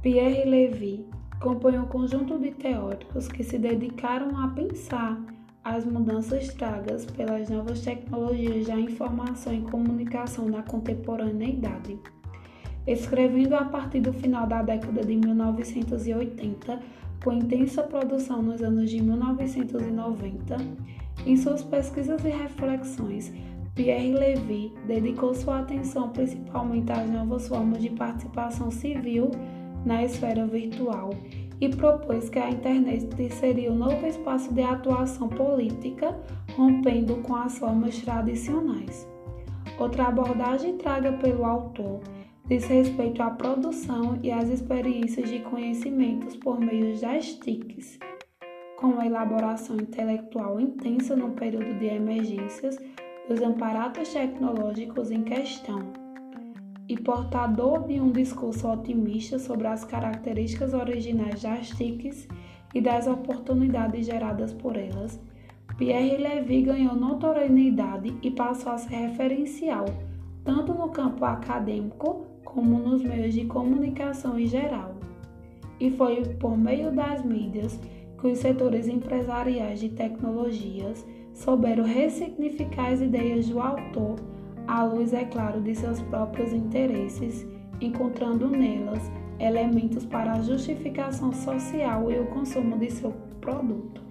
Pierre Levy compõe um conjunto de teóricos que se dedicaram a pensar as mudanças tragas pelas novas tecnologias da informação e comunicação na contemporaneidade. Escrevendo a partir do final da década de 1980, com intensa produção nos anos de 1990, em suas pesquisas e reflexões, Pierre Levy dedicou sua atenção principalmente às novas formas de participação civil na esfera virtual e propôs que a internet seria o novo espaço de atuação política, rompendo com as formas tradicionais. Outra abordagem traga pelo autor diz respeito à produção e às experiências de conhecimentos por meio das TICs, com a elaboração intelectual intensa no período de emergências dos amparatos tecnológicos em questão e portador de um discurso otimista sobre as características originais das TICs e das oportunidades geradas por elas, Pierre Levy ganhou notoriedade e passou a ser referencial, tanto no campo acadêmico como nos meios de comunicação em geral. E foi por meio das mídias que os setores empresariais de tecnologias souberam ressignificar as ideias do autor à luz, é claro, de seus próprios interesses, encontrando nelas elementos para a justificação social e o consumo de seu produto.